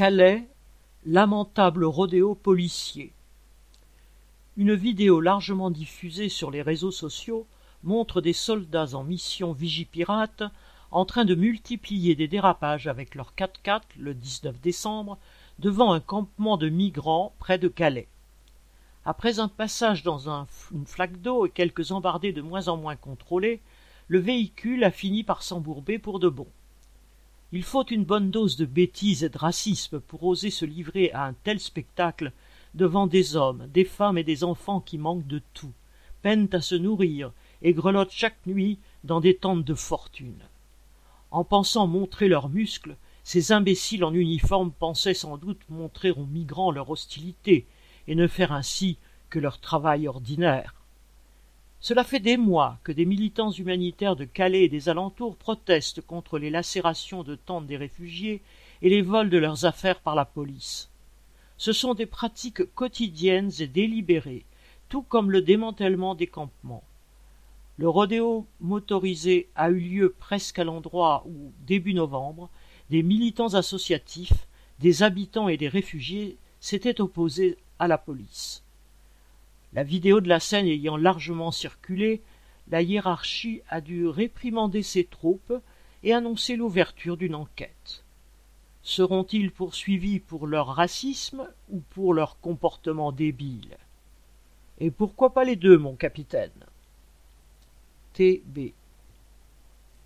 Calais, lamentable rodéo policier. Une vidéo largement diffusée sur les réseaux sociaux montre des soldats en mission Vigipirate en train de multiplier des dérapages avec leur 4x4 le 19 décembre devant un campement de migrants près de Calais. Après un passage dans une flaque d'eau et quelques embardées de moins en moins contrôlées, le véhicule a fini par s'embourber pour de bon. Il faut une bonne dose de bêtise et de racisme pour oser se livrer à un tel spectacle devant des hommes, des femmes et des enfants qui manquent de tout, peinent à se nourrir et grelottent chaque nuit dans des tentes de fortune. En pensant montrer leurs muscles, ces imbéciles en uniforme pensaient sans doute montrer aux migrants leur hostilité et ne faire ainsi que leur travail ordinaire. Cela fait des mois que des militants humanitaires de Calais et des alentours protestent contre les lacérations de tentes des réfugiés et les vols de leurs affaires par la police. Ce sont des pratiques quotidiennes et délibérées, tout comme le démantèlement des campements. Le rodéo motorisé a eu lieu presque à l'endroit où, début novembre, des militants associatifs, des habitants et des réfugiés s'étaient opposés à la police. La vidéo de la scène ayant largement circulé, la hiérarchie a dû réprimander ses troupes et annoncer l'ouverture d'une enquête. Seront-ils poursuivis pour leur racisme ou pour leur comportement débile? Et pourquoi pas les deux, mon capitaine? TB